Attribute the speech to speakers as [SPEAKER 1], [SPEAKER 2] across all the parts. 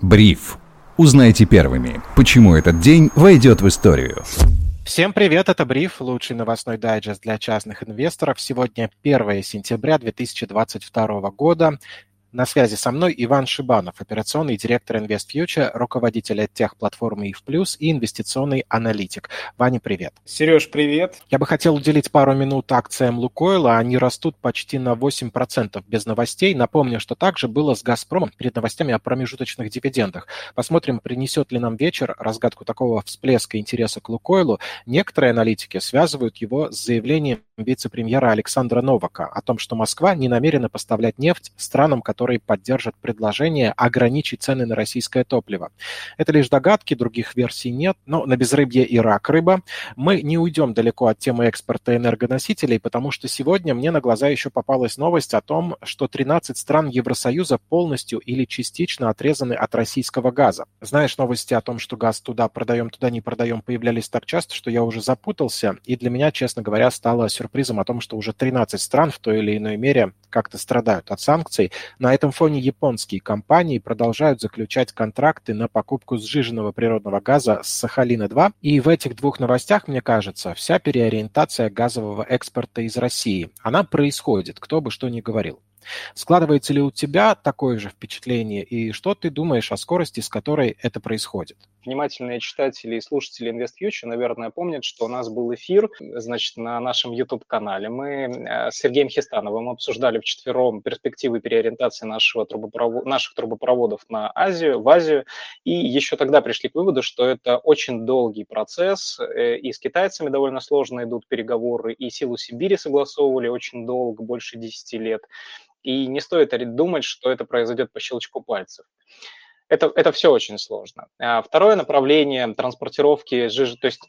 [SPEAKER 1] Бриф. Узнайте первыми, почему этот день войдет в историю.
[SPEAKER 2] Всем привет, это Бриф, лучший новостной дайджест для частных инвесторов. Сегодня 1 сентября 2022 года. На связи со мной Иван Шибанов, операционный директор InvestFuture, руководитель тех-платформы IF+, и инвестиционный аналитик. Ваня, привет.
[SPEAKER 3] Сереж, привет.
[SPEAKER 2] Я бы хотел уделить пару минут акциям Лукойла. Они растут почти на 8% без новостей. Напомню, что также было с «Газпромом» перед новостями о промежуточных дивидендах. Посмотрим, принесет ли нам вечер разгадку такого всплеска интереса к Лукойлу. Некоторые аналитики связывают его с заявлением вице-премьера Александра Новака о том, что Москва не намерена поставлять нефть странам, которые поддержат предложение ограничить цены на российское топливо. Это лишь догадки, других версий нет, но на безрыбье и рак рыба. Мы не уйдем далеко от темы экспорта энергоносителей, потому что сегодня мне на глаза еще попалась новость о том, что 13 стран Евросоюза полностью или частично отрезаны от российского газа. Знаешь, новости о том, что газ туда продаем, туда не продаем, появлялись так часто, что я уже запутался, и для меня, честно говоря, стало сюрпризом сюрпризом о том, что уже 13 стран в той или иной мере как-то страдают от санкций. На этом фоне японские компании продолжают заключать контракты на покупку сжиженного природного газа с Сахалина-2. И в этих двух новостях, мне кажется, вся переориентация газового экспорта из России, она происходит, кто бы что ни говорил. Складывается ли у тебя такое же впечатление, и что ты думаешь о скорости, с которой это происходит?
[SPEAKER 3] Внимательные читатели и слушатели InvestFuture, наверное, помнят, что у нас был эфир, значит, на нашем YouTube-канале. Мы э, с Сергеем Хистановым обсуждали вчетвером перспективы переориентации нашего трубопровод... наших трубопроводов на Азию, в Азию, и еще тогда пришли к выводу, что это очень долгий процесс, э, и с китайцами довольно сложно идут переговоры, и силу Сибири согласовывали очень долго, больше 10 лет и не стоит думать, что это произойдет по щелчку пальцев. Это, это все очень сложно. А второе направление транспортировки жижи, то есть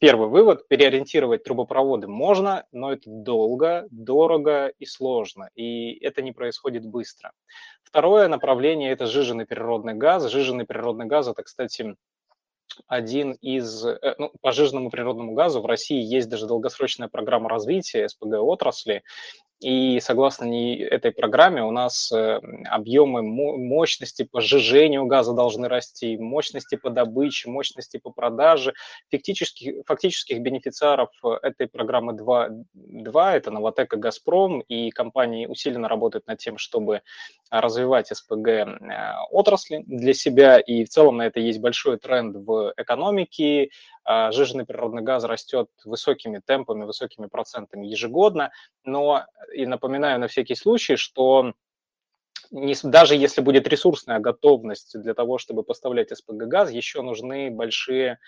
[SPEAKER 3] первый вывод, переориентировать трубопроводы можно, но это долго, дорого и сложно, и это не происходит быстро. Второе направление – это жиженый природный газ. Жиженый природный газ – это, кстати, один из, э, ну, по жиженому природному газу в России есть даже долгосрочная программа развития СПГ отрасли, и согласно этой программе у нас э, объемы мощности по сжижению газа должны расти, мощности по добыче, мощности по продаже. Фактических, фактических бенефициаров этой программы 2, 2 это Новотек и Газпром, и компании усиленно работают над тем, чтобы развивать СПГ э, отрасли для себя, и в целом на это есть большой тренд в экономике, жиженый природный газ растет высокими темпами, высокими процентами ежегодно, но и напоминаю на всякий случай, что не, даже если будет ресурсная готовность для того, чтобы поставлять СПГ газ, еще нужны большие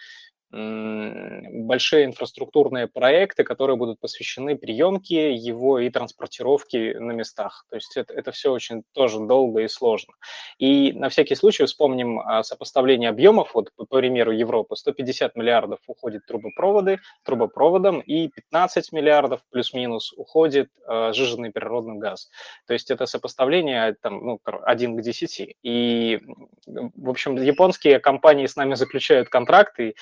[SPEAKER 3] большие инфраструктурные проекты, которые будут посвящены приемке его и транспортировке на местах. То есть это, это все очень тоже долго и сложно. И на всякий случай вспомним а, сопоставление объемов. Вот, по примеру, Европы 150 миллиардов уходит трубопроводы, трубопроводом, и 15 миллиардов плюс-минус уходит э, жиженый природный газ. То есть это сопоставление там, ну, 1 к 10. И, в общем, японские компании с нами заключают контракты,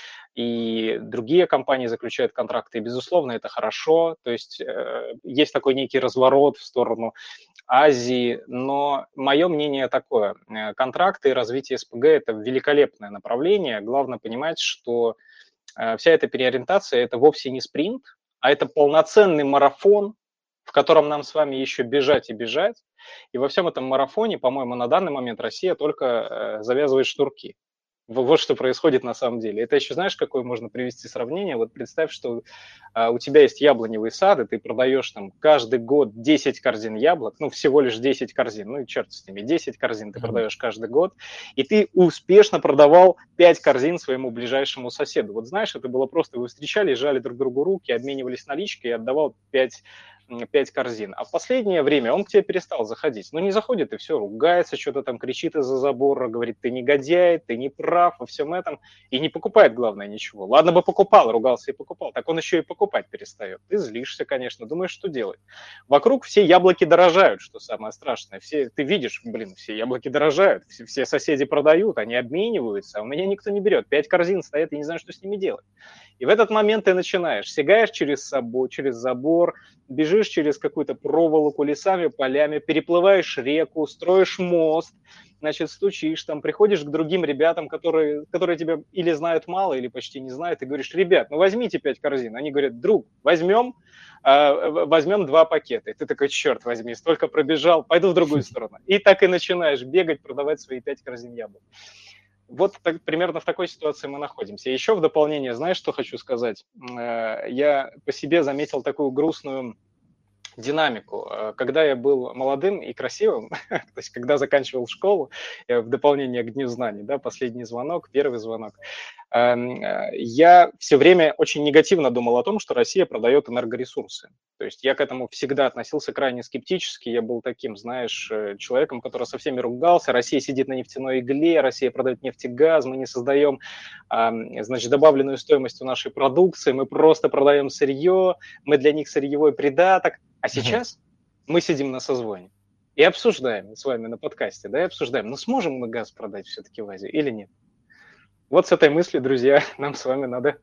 [SPEAKER 3] другие компании заключают контракты, и, безусловно, это хорошо, то есть э, есть такой некий разворот в сторону Азии, но мое мнение такое, э, контракты и развитие СПГ – это великолепное направление, главное понимать, что э, вся эта переориентация – это вовсе не спринт, а это полноценный марафон, в котором нам с вами еще бежать и бежать, и во всем этом марафоне, по-моему, на данный момент Россия только завязывает шнурки. Вот что происходит на самом деле. Это еще знаешь, какое можно привести сравнение? Вот представь, что а, у тебя есть яблоневый сад, и ты продаешь там каждый год 10 корзин яблок, ну, всего лишь 10 корзин, ну и черт с ними, 10 корзин ты продаешь каждый год, и ты успешно продавал 5 корзин своему ближайшему соседу. Вот знаешь, это было просто, вы встречали, жали друг другу руки, обменивались наличкой и отдавал 5 пять корзин. А в последнее время он к тебе перестал заходить. Ну, не заходит и все, ругается, что-то там кричит из-за забора, говорит, ты негодяй, ты не прав во всем этом. И не покупает, главное, ничего. Ладно бы покупал, ругался и покупал. Так он еще и покупать перестает. Ты злишься, конечно, думаешь, что делать. Вокруг все яблоки дорожают, что самое страшное. Все, ты видишь, блин, все яблоки дорожают, все, все соседи продают, они обмениваются, а у меня никто не берет. Пять корзин стоят, и не знаю, что с ними делать. И в этот момент ты начинаешь, сигаешь через, собой, через забор, бежишь через какую-то проволоку лесами, полями, переплываешь реку, строишь мост, значит, стучишь там, приходишь к другим ребятам, которые, которые тебя или знают мало, или почти не знают, и говоришь, ребят, ну возьмите пять корзин. Они говорят, друг, возьмем, э, возьмем два пакета. И ты такой, черт возьми, столько пробежал, пойду в другую сторону. И так и начинаешь бегать, продавать свои пять корзин яблок. Вот так, примерно в такой ситуации мы находимся. Еще в дополнение, знаешь, что хочу сказать? Э, я по себе заметил такую грустную динамику. Э, когда я был молодым и красивым, то есть когда заканчивал школу, э, в дополнение к Дню знаний, да, последний звонок, первый звонок, я все время очень негативно думал о том, что Россия продает энергоресурсы. То есть я к этому всегда относился крайне скептически. Я был таким, знаешь, человеком, который со всеми ругался. Россия сидит на нефтяной игле, Россия продает нефть и газ, мы не создаем, значит, добавленную стоимость у нашей продукции, мы просто продаем сырье, мы для них сырьевой придаток. А сейчас мы сидим на созвоне и обсуждаем с вами на подкасте, да, и обсуждаем, ну сможем мы газ продать все-таки в Азию или нет. Вот с этой мыслью, друзья, нам с вами надо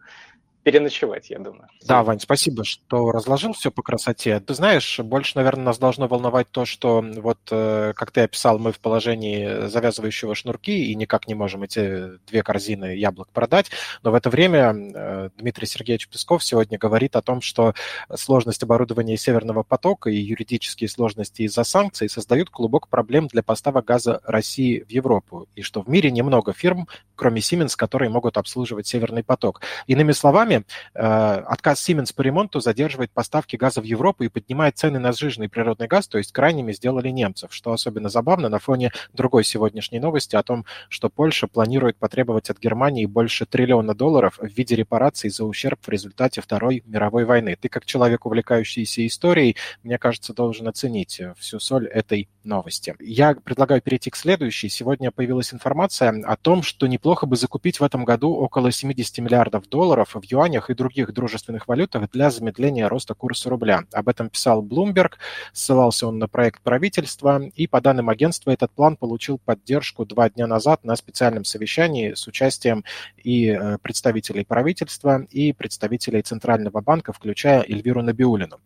[SPEAKER 3] переночевать, я думаю.
[SPEAKER 2] Да, Вань, спасибо, что разложил все по красоте. Ты знаешь, больше, наверное, нас должно волновать то, что вот, э, как ты описал, мы в положении завязывающего шнурки и никак не можем эти две корзины яблок продать. Но в это время э, Дмитрий Сергеевич Песков сегодня говорит о том, что сложность оборудования Северного потока и юридические сложности из-за санкций создают клубок проблем для поставок газа России в Европу. И что в мире немного фирм, кроме Siemens, которые могут обслуживать Северный поток. Иными словами, э, отказ Siemens по ремонту задерживает поставки газа в Европу и поднимает цены на сжиженный природный газ, то есть крайними сделали немцев, что особенно забавно на фоне другой сегодняшней новости о том, что Польша планирует потребовать от Германии больше триллиона долларов в виде репараций за ущерб в результате Второй мировой войны. Ты, как человек, увлекающийся историей, мне кажется, должен оценить всю соль этой новости. Я предлагаю перейти к следующей. Сегодня появилась информация о том, что неплохо бы закупить в этом году около 70 миллиардов долларов в юанях и других дружественных валютах для замедления роста курса рубля. Об этом писал Bloomberg, ссылался он на проект правительства, и по данным агентства этот план получил поддержку два дня назад на специальном совещании с участием и э, представителей правительства, и представителей Центрального банка, включая Эльвиру Набиулину.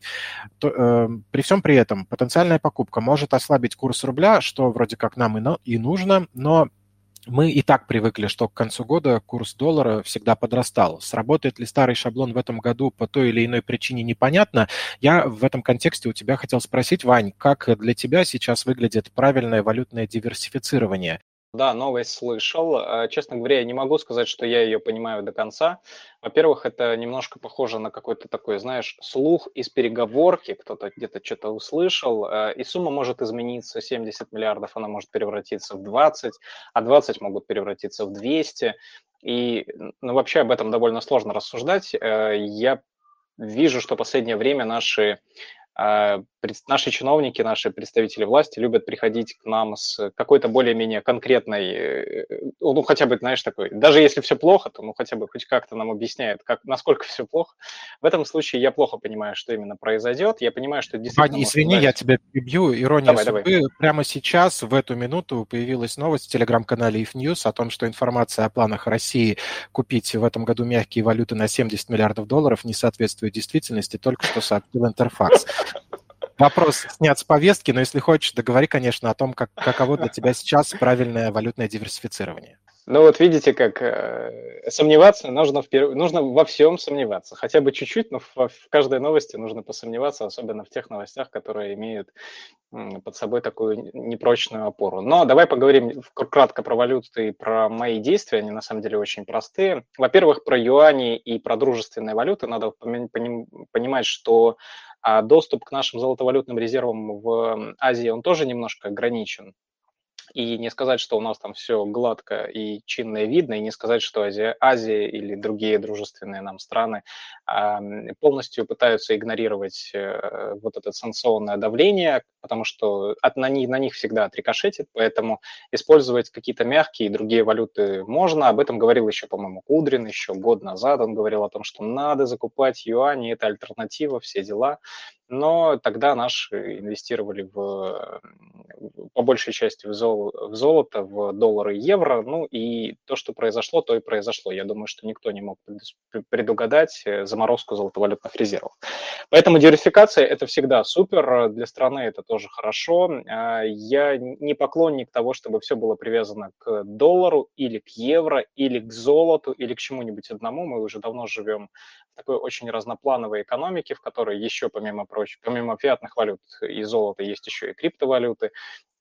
[SPEAKER 2] То, э, при всем при этом потенциальная покупка может ослабить курс рубля, что вроде как нам и, и нужно, но мы и так привыкли, что к концу года курс доллара всегда подрастал. Сработает ли старый шаблон в этом году по той или иной причине, непонятно. Я в этом контексте у тебя хотел спросить, Вань, как для тебя сейчас выглядит правильное валютное диверсифицирование?
[SPEAKER 3] Да, новость слышал. А, честно говоря, я не могу сказать, что я ее понимаю до конца. Во-первых, это немножко похоже на какой-то такой, знаешь, слух из переговорки, кто-то где-то что-то услышал, а, и сумма может измениться, 70 миллиардов она может превратиться в 20, а 20 могут превратиться в 200. И ну, вообще об этом довольно сложно рассуждать. Э, я вижу, что последнее время наши наши чиновники, наши представители власти любят приходить к нам с какой-то более-менее конкретной, э, ну, хотя бы, знаешь, такой, даже если все плохо, то, ну, хотя бы хоть как-то нам объясняет, как, насколько все плохо. В этом случае я плохо понимаю, что именно произойдет. Я понимаю, что действительно...
[SPEAKER 2] Ваня, извини, дать... я тебя перебью. Ирония давай, судьбы. Давай. Прямо сейчас, в эту минуту, появилась новость в телеграм-канале If News о том, что информация о планах России купить в этом году мягкие валюты на 70 миллиардов долларов не соответствует действительности, только что сообщил Интерфакс. Вопрос снят с повестки, но если хочешь, договори, конечно, о том, как, каково для тебя сейчас правильное валютное диверсифицирование.
[SPEAKER 3] Ну вот видите, как э, сомневаться нужно, в перв... нужно во всем сомневаться. Хотя бы чуть-чуть, но в, в каждой новости нужно посомневаться, особенно в тех новостях, которые имеют под собой такую непрочную опору. Но давай поговорим кратко про валюты и про мои действия. Они на самом деле очень простые. Во-первых, про юани и про дружественные валюты. Надо понимать, что а, доступ к нашим золотовалютным резервам в Азии, он тоже немножко ограничен и не сказать, что у нас там все гладко и чинно видно, и не сказать, что Азия, Азия или другие дружественные нам страны э, полностью пытаются игнорировать э, вот это санкционное давление, потому что от, на, них, на них всегда отрикошетит, поэтому использовать какие-то мягкие и другие валюты можно. Об этом говорил еще, по-моему, Кудрин еще год назад. Он говорил о том, что надо закупать юани, это альтернатива, все дела но тогда наши инвестировали в, по большей части в, инвестировал в золото, в доллары и евро, ну и то, что произошло, то и произошло. Я думаю, что никто не мог предугадать э, заморозку золотовалютных резервов. Поэтому диверсификация – это всегда супер, для страны это тоже хорошо. А, я не поклонник того, чтобы все было привязано к доллару или к евро, или к золоту, или к чему-нибудь одному. Мы уже давно живем в такой очень разноплановой экономике, в которой еще, помимо прочего, помимо фиатных валют и золота, есть еще и криптовалюты.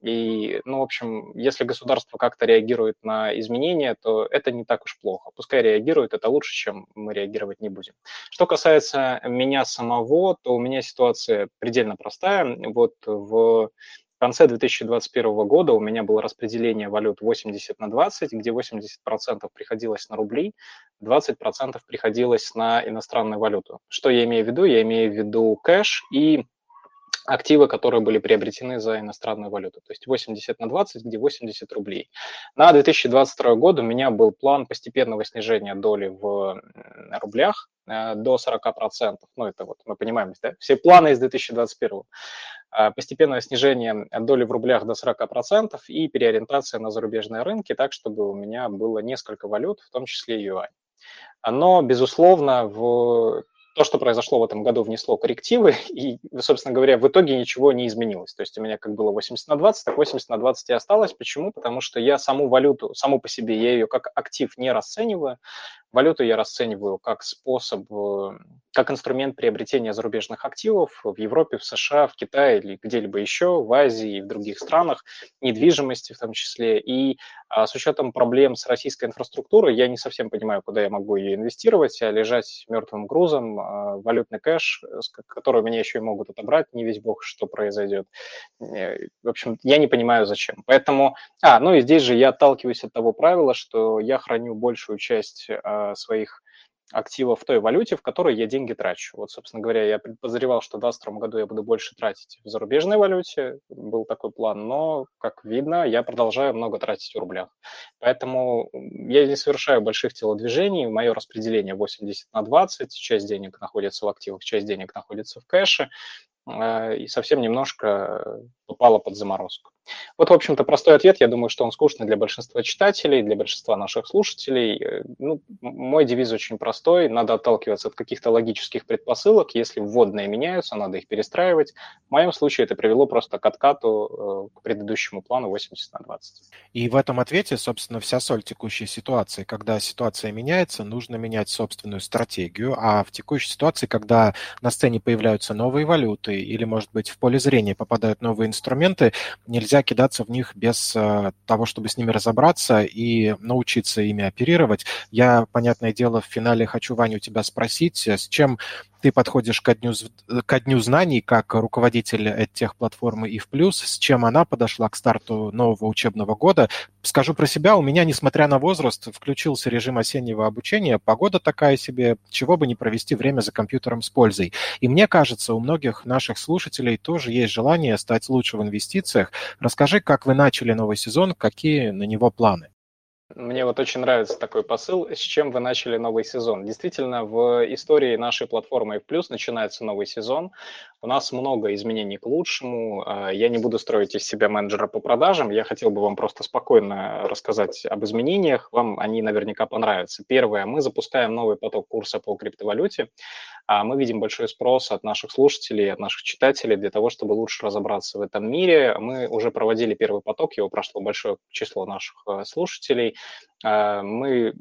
[SPEAKER 3] И, ну, в общем, если государство как-то реагирует на изменения, то это не так уж плохо. Пускай реагирует, это лучше, чем мы реагировать не будем. Что касается меня самого, то у меня ситуация предельно простая. Вот в конце 2021 года у меня было распределение валют 80 на 20, где 80% приходилось на рубли, 20% приходилось на иностранную валюту. Что я имею в виду? Я имею в виду кэш и активы, которые были приобретены за иностранную валюту. То есть 80 на 20, где 80 рублей. На 2022 год у меня был план постепенного снижения доли в рублях э, до 40%. Ну, это вот мы понимаем, да? Все планы из 2021. Э, постепенное снижение доли в рублях до 40% и переориентация на зарубежные рынки так, чтобы у меня было несколько валют, в том числе юань. Но, безусловно, в то, что произошло в этом году, внесло коррективы, и, собственно говоря, в итоге ничего не изменилось. То есть у меня как было 80 на 20, так 80 на 20 и осталось. Почему? Потому что я саму валюту, саму по себе, я ее как актив не расцениваю. Валюту я расцениваю как способ, э, как инструмент приобретения зарубежных активов в Европе, в США, в Китае или где-либо еще, в Азии и в других странах, недвижимости в том числе. И а, с учетом проблем с российской инфраструктурой, я не совсем понимаю, куда я могу ее инвестировать, а лежать мертвым грузом, а, валютный кэш, который у меня еще и могут отобрать, не весь бог, что произойдет. Э, в общем, я не понимаю, зачем. Поэтому, а, ну и здесь же я отталкиваюсь от того правила, что я храню большую часть а, своих активов в той валюте, в которой я деньги трачу. Вот, собственно говоря, я подозревал, что в 2022 году я буду больше тратить в зарубежной валюте, был такой план, но, как видно, я продолжаю много тратить в рублях. Поэтому я не совершаю больших телодвижений, мое распределение 80 на 20, часть денег находится в активах, часть денег находится в кэше, э, и совсем немножко попало под заморозку. Вот, в общем-то, простой ответ. Я думаю, что он скучный для большинства читателей, для большинства наших слушателей. Э, ну, мой девиз очень простой. Надо отталкиваться от каких-то логических предпосылок. Если вводные меняются, надо их перестраивать. В моем случае это привело просто к откату э, к предыдущему плану 80 на 20.
[SPEAKER 2] И в этом ответе, собственно, вся соль текущей ситуации. Когда ситуация меняется, нужно менять собственную стратегию. А в текущей ситуации, когда на сцене появляются новые валюты или, может быть, в поле зрения попадают новые инструменты, нельзя нельзя кидаться в них без э, того, чтобы с ними разобраться и научиться ими оперировать. Я, понятное дело, в финале хочу, Ваня, у тебя спросить, э, с чем ты подходишь ко дню, ко дню знаний как руководитель тех платформы и в плюс, с чем она подошла к старту нового учебного года. Скажу про себя, у меня, несмотря на возраст, включился режим осеннего обучения, погода такая себе, чего бы не провести время за компьютером с пользой. И мне кажется, у многих наших слушателей тоже есть желание стать лучше в инвестициях. Расскажи, как вы начали новый сезон, какие на него планы?
[SPEAKER 3] Мне вот очень нравится такой посыл, с чем вы начали новый сезон. Действительно, в истории нашей платформы F+, начинается новый сезон. У нас много изменений к лучшему. А, я не буду строить из себя менеджера по продажам. Я хотел бы вам просто спокойно рассказать об изменениях. Вам они наверняка понравятся. Первое, мы запускаем новый поток курса по криптовалюте. А мы видим большой спрос от наших слушателей, от наших читателей для того, чтобы лучше разобраться в этом мире. Мы уже проводили первый поток, его прошло большое число наших э, слушателей. А, мы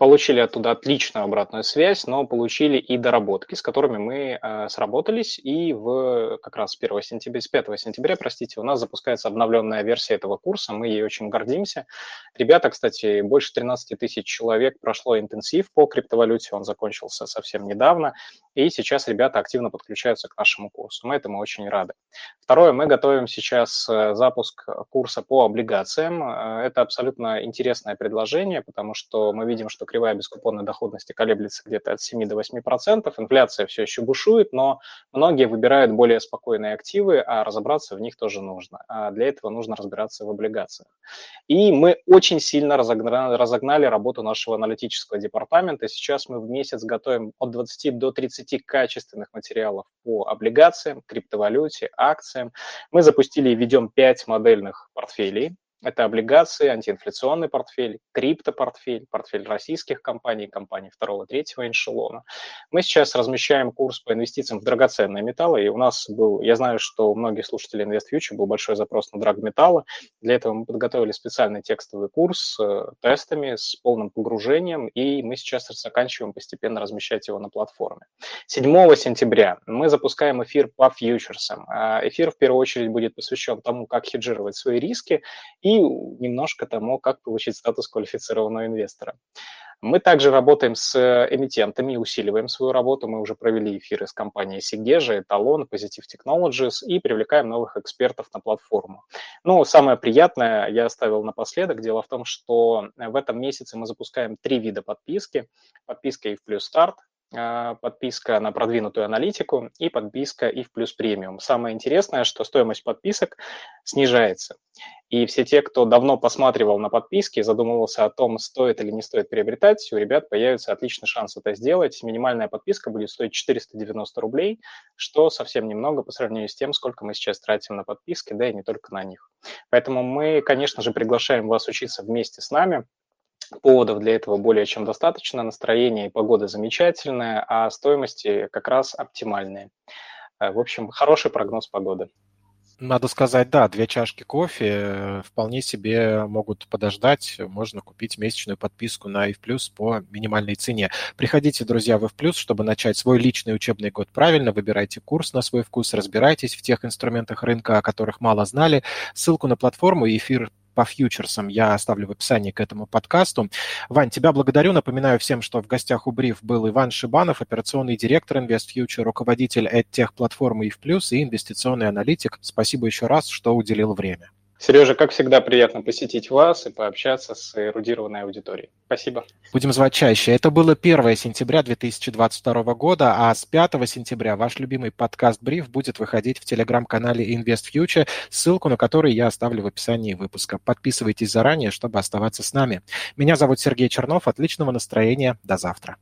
[SPEAKER 3] получили оттуда отличную обратную связь, но получили и доработки, с которыми мы э, сработались, и в как раз 1 сентября, с 5 сентября, простите, у нас запускается обновленная версия этого курса, мы ей очень гордимся. Ребята, кстати, больше 13 тысяч человек прошло интенсив по криптовалюте, он закончился совсем недавно, и сейчас ребята активно подключаются к нашему курсу, мы этому очень рады. Второе, мы готовим сейчас э, запуск курса по облигациям, э, это абсолютно интересное предложение, потому что мы видим, что кривая бескупонной доходности колеблется где-то от 7 до 8 процентов, инфляция все еще бушует, но многие выбирают более спокойные активы, а разобраться в них тоже нужно. А для этого нужно разбираться в облигациях. И мы очень сильно разогнали, разогнали работу нашего аналитического департамента. Сейчас мы в месяц готовим от 20 до 30 качественных материалов по облигациям, криптовалюте, акциям. Мы запустили и ведем 5 модельных портфелей Это облигации, антиинфляционный портфель, криптопортфель, портфель российских компаний, компаний второго, третьего эшелона. Мы сейчас размещаем курс по инвестициям в драгоценные металлы, и у нас был, я знаю, что у многих слушателей InvestFuture был большой запрос на драгметаллы. Для этого мы подготовили специальный текстовый курс с э, тестами, с полным погружением, и мы сейчас заканчиваем постепенно размещать его на платформе. 7 сентября мы запускаем эфир по фьючерсам. А, эфир в первую очередь будет посвящен тому, как хеджировать свои риски и немножко тому, как получить статус квалифицированного инвестора. Мы также работаем с эмитентами, усиливаем свою работу. Мы уже провели эфиры с компанией Сигежа, Эталон, Positive Technologies и привлекаем новых экспертов на платформу. Ну, самое приятное я оставил напоследок. Дело в том, что в этом месяце мы запускаем три вида подписки. Подписка и плюс старт, подписка на продвинутую аналитику и подписка и в плюс премиум. Самое интересное, что стоимость подписок снижается. И все те, кто давно посматривал на подписки, задумывался о том, стоит или не стоит приобретать, у ребят появится отличный шанс это сделать. Минимальная подписка будет стоить 490 рублей, что совсем немного по сравнению с тем, сколько мы сейчас тратим на подписки, да и не только на них. Поэтому мы, конечно же, приглашаем вас учиться вместе с нами. Поводов для этого более чем достаточно, настроение и погода замечательная, а стоимости как раз оптимальные. Э, в общем, хороший прогноз погоды.
[SPEAKER 2] Надо сказать, да, две чашки кофе э, вполне себе могут подождать. Можно купить месячную подписку на IF по минимальной цене. Приходите, друзья, в IF чтобы начать свой личный учебный год правильно. Выбирайте курс на свой вкус, разбирайтесь в тех инструментах рынка, о которых мало знали. Ссылку на платформу и эфир по фьючерсам я оставлю в описании к этому подкасту. Вань, тебя благодарю. Напоминаю всем, что в гостях у Бриф был Иван Шибанов, операционный директор InvestFuture, руководитель EdTech-платформы EVPlus и инвестиционный аналитик. Спасибо еще раз, что уделил время.
[SPEAKER 3] Сережа, как всегда, приятно посетить вас и пообщаться с эрудированной аудиторией. Спасибо.
[SPEAKER 2] Будем звать чаще. Это было 1 сентября 2022 года, а с 5 сентября ваш любимый подкаст «Бриф» будет выходить в телеграм-канале Invest Future, ссылку на который я оставлю в описании выпуска. Подписывайтесь заранее, чтобы оставаться с нами. Меня зовут Сергей Чернов. Отличного настроения. До завтра.